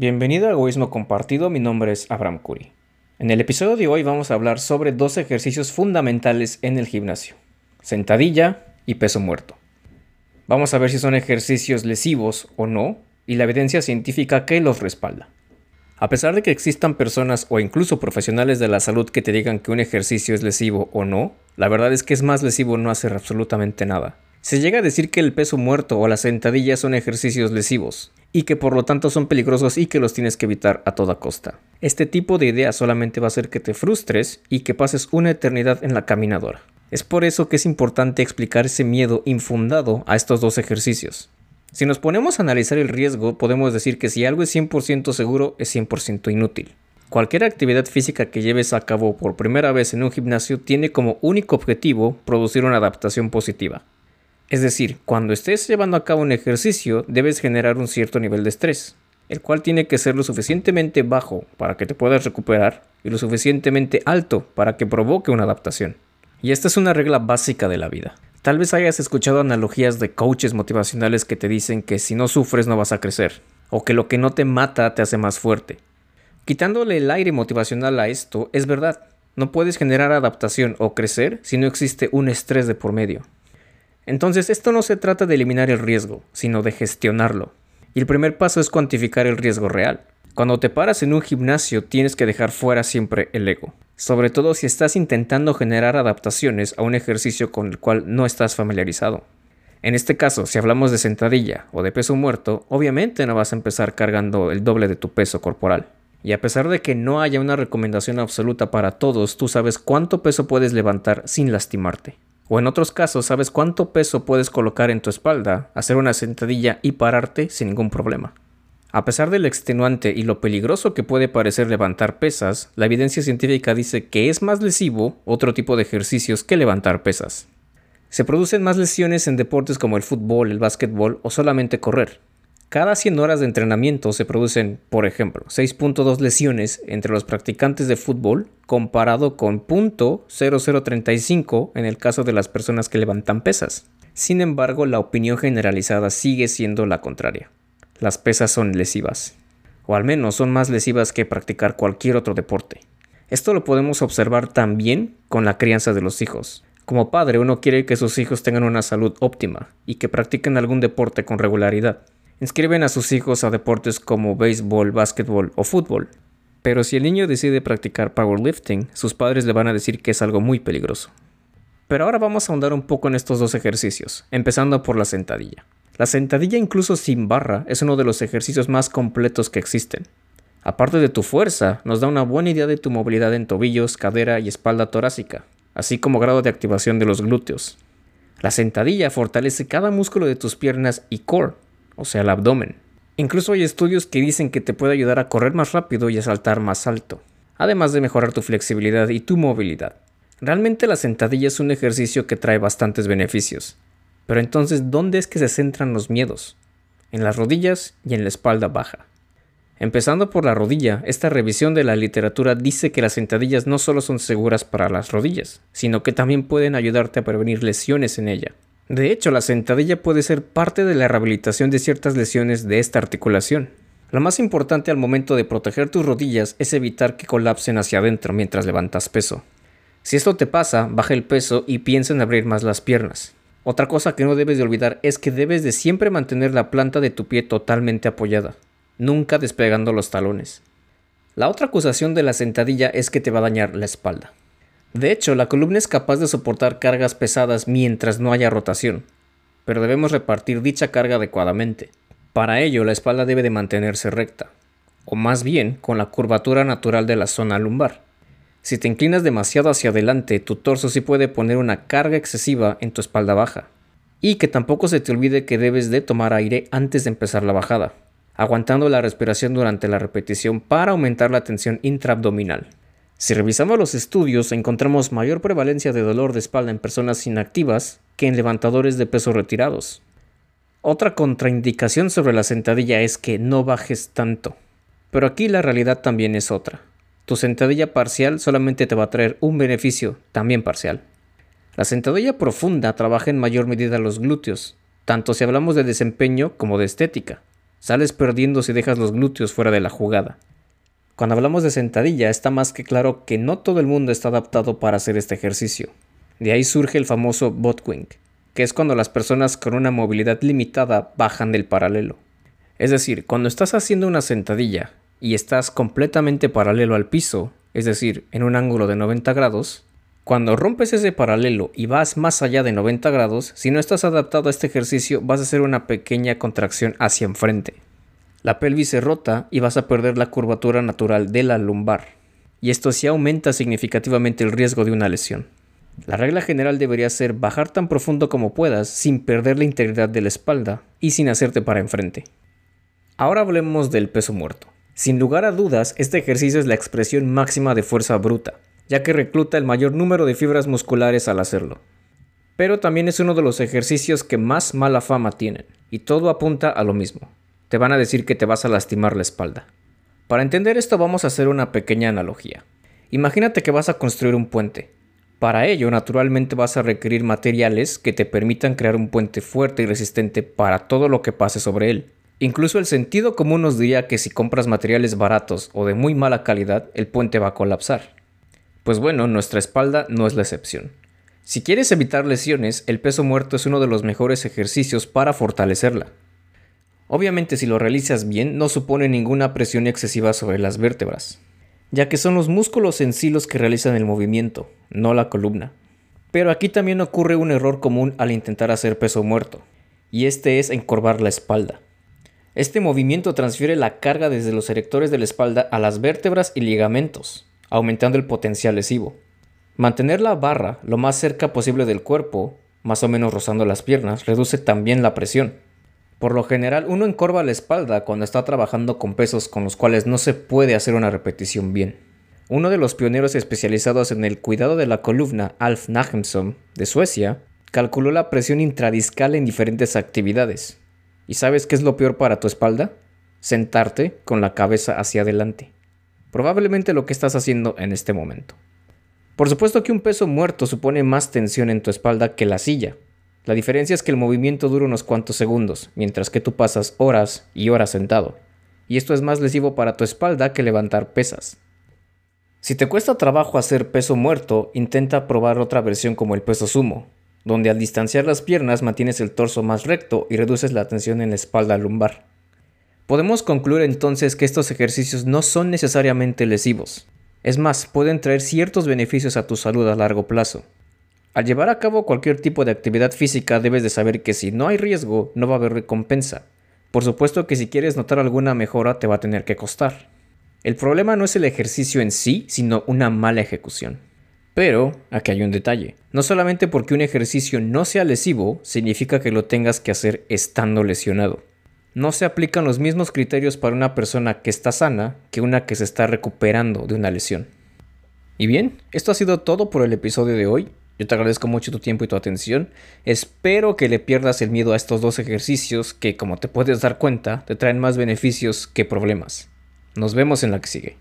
Bienvenido a Egoísmo Compartido, mi nombre es Abraham Curi. En el episodio de hoy vamos a hablar sobre dos ejercicios fundamentales en el gimnasio, sentadilla y peso muerto. Vamos a ver si son ejercicios lesivos o no y la evidencia científica que los respalda. A pesar de que existan personas o incluso profesionales de la salud que te digan que un ejercicio es lesivo o no, la verdad es que es más lesivo no hacer absolutamente nada. Se llega a decir que el peso muerto o la sentadilla son ejercicios lesivos, y que por lo tanto son peligrosos y que los tienes que evitar a toda costa. Este tipo de idea solamente va a hacer que te frustres y que pases una eternidad en la caminadora. Es por eso que es importante explicar ese miedo infundado a estos dos ejercicios. Si nos ponemos a analizar el riesgo, podemos decir que si algo es 100% seguro, es 100% inútil. Cualquier actividad física que lleves a cabo por primera vez en un gimnasio tiene como único objetivo producir una adaptación positiva. Es decir, cuando estés llevando a cabo un ejercicio, debes generar un cierto nivel de estrés, el cual tiene que ser lo suficientemente bajo para que te puedas recuperar y lo suficientemente alto para que provoque una adaptación. Y esta es una regla básica de la vida. Tal vez hayas escuchado analogías de coaches motivacionales que te dicen que si no sufres no vas a crecer, o que lo que no te mata te hace más fuerte. Quitándole el aire motivacional a esto, es verdad, no puedes generar adaptación o crecer si no existe un estrés de por medio. Entonces esto no se trata de eliminar el riesgo, sino de gestionarlo. Y el primer paso es cuantificar el riesgo real. Cuando te paras en un gimnasio tienes que dejar fuera siempre el ego, sobre todo si estás intentando generar adaptaciones a un ejercicio con el cual no estás familiarizado. En este caso, si hablamos de sentadilla o de peso muerto, obviamente no vas a empezar cargando el doble de tu peso corporal. Y a pesar de que no haya una recomendación absoluta para todos, tú sabes cuánto peso puedes levantar sin lastimarte. O en otros casos sabes cuánto peso puedes colocar en tu espalda, hacer una sentadilla y pararte sin ningún problema. A pesar del extenuante y lo peligroso que puede parecer levantar pesas, la evidencia científica dice que es más lesivo otro tipo de ejercicios que levantar pesas. Se producen más lesiones en deportes como el fútbol, el básquetbol o solamente correr. Cada 100 horas de entrenamiento se producen, por ejemplo, 6.2 lesiones entre los practicantes de fútbol comparado con .0035 en el caso de las personas que levantan pesas. Sin embargo, la opinión generalizada sigue siendo la contraria. Las pesas son lesivas, o al menos son más lesivas que practicar cualquier otro deporte. Esto lo podemos observar también con la crianza de los hijos. Como padre uno quiere que sus hijos tengan una salud óptima y que practiquen algún deporte con regularidad. Inscriben a sus hijos a deportes como béisbol, básquetbol o fútbol. Pero si el niño decide practicar powerlifting, sus padres le van a decir que es algo muy peligroso. Pero ahora vamos a ahondar un poco en estos dos ejercicios, empezando por la sentadilla. La sentadilla incluso sin barra es uno de los ejercicios más completos que existen. Aparte de tu fuerza, nos da una buena idea de tu movilidad en tobillos, cadera y espalda torácica, así como grado de activación de los glúteos. La sentadilla fortalece cada músculo de tus piernas y core, o sea, el abdomen. Incluso hay estudios que dicen que te puede ayudar a correr más rápido y a saltar más alto, además de mejorar tu flexibilidad y tu movilidad. Realmente la sentadilla es un ejercicio que trae bastantes beneficios. Pero entonces, ¿dónde es que se centran los miedos? En las rodillas y en la espalda baja. Empezando por la rodilla, esta revisión de la literatura dice que las sentadillas no solo son seguras para las rodillas, sino que también pueden ayudarte a prevenir lesiones en ella. De hecho, la sentadilla puede ser parte de la rehabilitación de ciertas lesiones de esta articulación. Lo más importante al momento de proteger tus rodillas es evitar que colapsen hacia adentro mientras levantas peso. Si esto te pasa, baja el peso y piensa en abrir más las piernas. Otra cosa que no debes de olvidar es que debes de siempre mantener la planta de tu pie totalmente apoyada, nunca despegando los talones. La otra acusación de la sentadilla es que te va a dañar la espalda. De hecho, la columna es capaz de soportar cargas pesadas mientras no haya rotación, pero debemos repartir dicha carga adecuadamente. Para ello, la espalda debe de mantenerse recta, o más bien con la curvatura natural de la zona lumbar. Si te inclinas demasiado hacia adelante, tu torso sí puede poner una carga excesiva en tu espalda baja. Y que tampoco se te olvide que debes de tomar aire antes de empezar la bajada, aguantando la respiración durante la repetición para aumentar la tensión intraabdominal. Si revisamos los estudios, encontramos mayor prevalencia de dolor de espalda en personas inactivas que en levantadores de peso retirados. Otra contraindicación sobre la sentadilla es que no bajes tanto. Pero aquí la realidad también es otra. Tu sentadilla parcial solamente te va a traer un beneficio, también parcial. La sentadilla profunda trabaja en mayor medida los glúteos, tanto si hablamos de desempeño como de estética. Sales perdiendo si dejas los glúteos fuera de la jugada. Cuando hablamos de sentadilla, está más que claro que no todo el mundo está adaptado para hacer este ejercicio. De ahí surge el famoso botwing, que es cuando las personas con una movilidad limitada bajan del paralelo. Es decir, cuando estás haciendo una sentadilla y estás completamente paralelo al piso, es decir, en un ángulo de 90 grados, cuando rompes ese paralelo y vas más allá de 90 grados, si no estás adaptado a este ejercicio vas a hacer una pequeña contracción hacia enfrente. La pelvis se rota y vas a perder la curvatura natural de la lumbar. Y esto sí aumenta significativamente el riesgo de una lesión. La regla general debería ser bajar tan profundo como puedas sin perder la integridad de la espalda y sin hacerte para enfrente. Ahora hablemos del peso muerto. Sin lugar a dudas, este ejercicio es la expresión máxima de fuerza bruta, ya que recluta el mayor número de fibras musculares al hacerlo. Pero también es uno de los ejercicios que más mala fama tienen, y todo apunta a lo mismo. Te van a decir que te vas a lastimar la espalda. Para entender esto vamos a hacer una pequeña analogía. Imagínate que vas a construir un puente. Para ello, naturalmente vas a requerir materiales que te permitan crear un puente fuerte y resistente para todo lo que pase sobre él. Incluso el sentido común nos diría que si compras materiales baratos o de muy mala calidad, el puente va a colapsar. Pues bueno, nuestra espalda no es la excepción. Si quieres evitar lesiones, el peso muerto es uno de los mejores ejercicios para fortalecerla. Obviamente si lo realizas bien no supone ninguna presión excesiva sobre las vértebras, ya que son los músculos en sí los que realizan el movimiento, no la columna. Pero aquí también ocurre un error común al intentar hacer peso muerto, y este es encorvar la espalda. Este movimiento transfiere la carga desde los erectores de la espalda a las vértebras y ligamentos, aumentando el potencial lesivo. Mantener la barra lo más cerca posible del cuerpo, más o menos rozando las piernas, reduce también la presión. Por lo general, uno encorva la espalda cuando está trabajando con pesos con los cuales no se puede hacer una repetición bien. Uno de los pioneros especializados en el cuidado de la columna, Alf Nachemson, de Suecia, calculó la presión intradiscal en diferentes actividades, ¿Y sabes qué es lo peor para tu espalda? Sentarte con la cabeza hacia adelante. Probablemente lo que estás haciendo en este momento. Por supuesto que un peso muerto supone más tensión en tu espalda que la silla. La diferencia es que el movimiento dura unos cuantos segundos, mientras que tú pasas horas y horas sentado. Y esto es más lesivo para tu espalda que levantar pesas. Si te cuesta trabajo hacer peso muerto, intenta probar otra versión como el peso sumo, donde al distanciar las piernas mantienes el torso más recto y reduces la tensión en la espalda lumbar. Podemos concluir entonces que estos ejercicios no son necesariamente lesivos. Es más, pueden traer ciertos beneficios a tu salud a largo plazo. Al llevar a cabo cualquier tipo de actividad física debes de saber que si no hay riesgo no va a haber recompensa. Por supuesto que si quieres notar alguna mejora te va a tener que costar. El problema no es el ejercicio en sí, sino una mala ejecución. Pero aquí hay un detalle. No solamente porque un ejercicio no sea lesivo, significa que lo tengas que hacer estando lesionado. No se aplican los mismos criterios para una persona que está sana que una que se está recuperando de una lesión. Y bien, esto ha sido todo por el episodio de hoy. Yo te agradezco mucho tu tiempo y tu atención. Espero que le pierdas el miedo a estos dos ejercicios que, como te puedes dar cuenta, te traen más beneficios que problemas. Nos vemos en la que sigue.